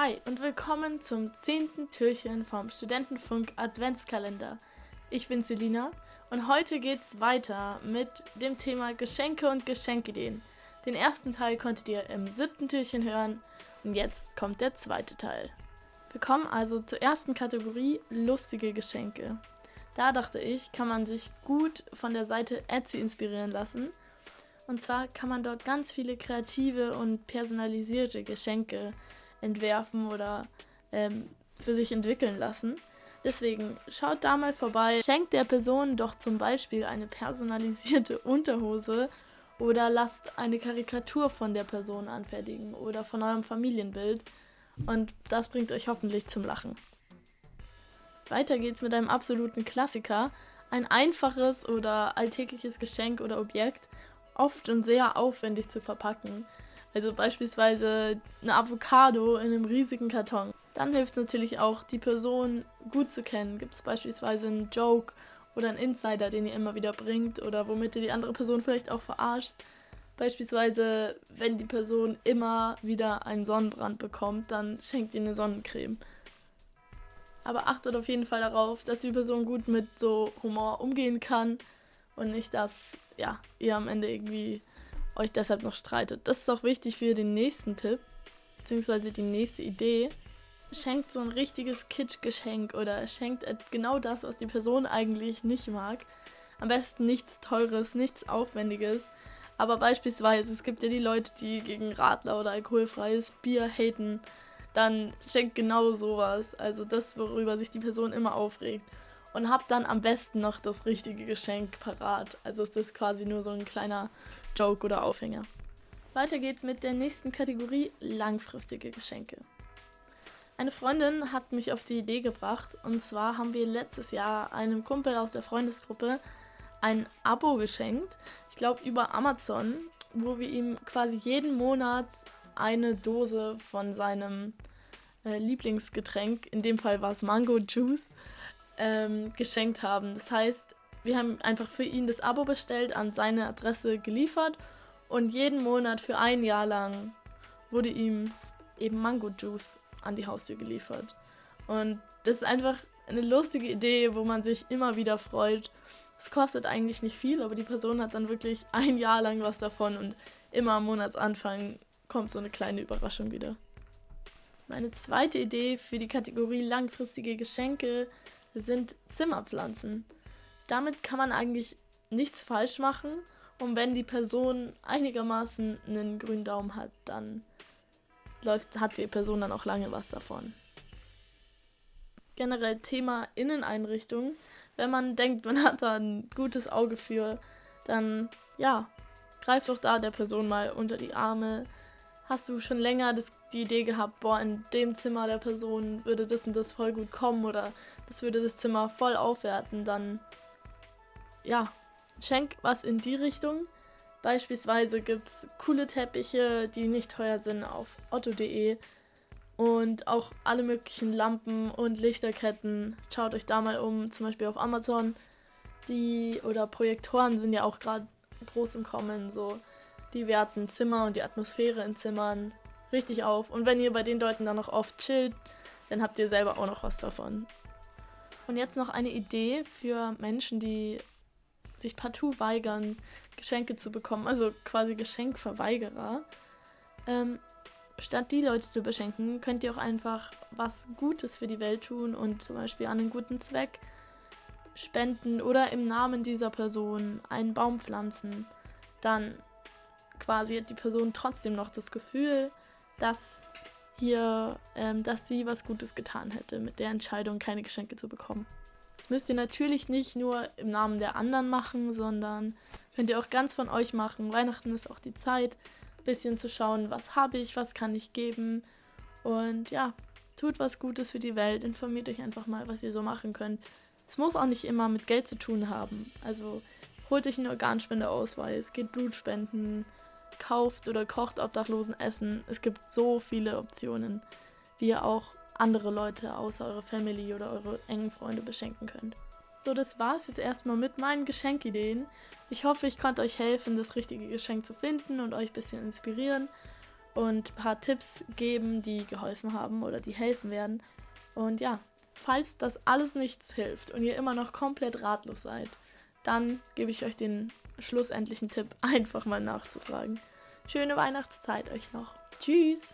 Hi und willkommen zum zehnten Türchen vom Studentenfunk Adventskalender. Ich bin Selina und heute geht's weiter mit dem Thema Geschenke und Geschenkideen. Den ersten Teil konntet ihr im siebten Türchen hören und jetzt kommt der zweite Teil. Wir kommen also zur ersten Kategorie lustige Geschenke. Da dachte ich, kann man sich gut von der Seite Etsy inspirieren lassen. Und zwar kann man dort ganz viele kreative und personalisierte Geschenke entwerfen oder ähm, für sich entwickeln lassen. Deswegen schaut da mal vorbei, schenkt der Person doch zum Beispiel eine personalisierte Unterhose oder lasst eine Karikatur von der Person anfertigen oder von eurem Familienbild und das bringt euch hoffentlich zum Lachen. Weiter geht's mit einem absoluten Klassiker, ein einfaches oder alltägliches Geschenk oder Objekt, oft und sehr aufwendig zu verpacken. Also beispielsweise eine Avocado in einem riesigen Karton. Dann hilft es natürlich auch, die Person gut zu kennen. Gibt es beispielsweise einen Joke oder einen Insider, den ihr immer wieder bringt oder womit ihr die andere Person vielleicht auch verarscht. Beispielsweise, wenn die Person immer wieder einen Sonnenbrand bekommt, dann schenkt ihr eine Sonnencreme. Aber achtet auf jeden Fall darauf, dass die Person gut mit so Humor umgehen kann und nicht, dass ja, ihr am Ende irgendwie euch deshalb noch streitet. Das ist auch wichtig für den nächsten Tipp, beziehungsweise die nächste Idee. Schenkt so ein richtiges Kitschgeschenk oder schenkt genau das, was die Person eigentlich nicht mag. Am besten nichts Teures, nichts Aufwendiges. Aber beispielsweise, es gibt ja die Leute, die gegen Radler oder alkoholfreies Bier haten. Dann schenkt genau sowas. Also das, worüber sich die Person immer aufregt und hab dann am besten noch das richtige Geschenk parat. Also ist das quasi nur so ein kleiner Joke oder Aufhänger. Weiter geht's mit der nächsten Kategorie langfristige Geschenke. Eine Freundin hat mich auf die Idee gebracht und zwar haben wir letztes Jahr einem Kumpel aus der Freundesgruppe ein Abo geschenkt, ich glaube über Amazon, wo wir ihm quasi jeden Monat eine Dose von seinem äh, Lieblingsgetränk, in dem Fall war es Mango Juice, ähm, geschenkt haben. Das heißt, wir haben einfach für ihn das Abo bestellt, an seine Adresse geliefert und jeden Monat für ein Jahr lang wurde ihm eben Mango Juice an die Haustür geliefert. Und das ist einfach eine lustige Idee, wo man sich immer wieder freut. Es kostet eigentlich nicht viel, aber die Person hat dann wirklich ein Jahr lang was davon und immer am Monatsanfang kommt so eine kleine Überraschung wieder. Meine zweite Idee für die Kategorie langfristige Geschenke sind Zimmerpflanzen. Damit kann man eigentlich nichts falsch machen. Und wenn die Person einigermaßen einen grünen Daumen hat, dann läuft, hat die Person dann auch lange was davon. Generell Thema Inneneinrichtung. Wenn man denkt, man hat da ein gutes Auge für, dann ja, greift doch da der Person mal unter die Arme. Hast du schon länger das, die Idee gehabt, boah, in dem Zimmer der Person würde das und das voll gut kommen oder das würde das Zimmer voll aufwerten, dann ja, schenk was in die Richtung. Beispielsweise gibt es coole Teppiche, die nicht teuer sind auf otto.de und auch alle möglichen Lampen und Lichterketten. Schaut euch da mal um, zum Beispiel auf Amazon. Die oder Projektoren sind ja auch gerade groß im Kommen, so die werten Zimmer und die Atmosphäre in Zimmern richtig auf. Und wenn ihr bei den Leuten dann noch oft chillt, dann habt ihr selber auch noch was davon. Und jetzt noch eine Idee für Menschen, die sich partout weigern, Geschenke zu bekommen, also quasi Geschenkverweigerer. Ähm, statt die Leute zu beschenken, könnt ihr auch einfach was Gutes für die Welt tun und zum Beispiel an einen guten Zweck spenden oder im Namen dieser Person einen Baum pflanzen. Dann quasi hat die Person trotzdem noch das Gefühl, dass hier, ähm, dass sie was Gutes getan hätte mit der Entscheidung, keine Geschenke zu bekommen. Das müsst ihr natürlich nicht nur im Namen der anderen machen, sondern könnt ihr auch ganz von euch machen. Weihnachten ist auch die Zeit, ein bisschen zu schauen, was habe ich, was kann ich geben. Und ja, tut was Gutes für die Welt, informiert euch einfach mal, was ihr so machen könnt. Es muss auch nicht immer mit Geld zu tun haben. Also holt euch einen Organspendeausweis, geht Blut spenden, kauft oder kocht Obdachlosen Essen. Es gibt so viele Optionen, wie ihr auch andere Leute außer eure Family oder eure engen Freunde beschenken könnt. So, das war's jetzt erstmal mit meinen Geschenkideen. Ich hoffe, ich konnte euch helfen, das richtige Geschenk zu finden und euch ein bisschen inspirieren. und ein paar Tipps geben, die geholfen haben oder die helfen werden. Und ja, falls das alles nichts hilft und ihr immer noch komplett ratlos seid, dann gebe ich euch den schlussendlichen Tipp, einfach mal nachzufragen. Schöne Weihnachtszeit euch noch. Tschüss!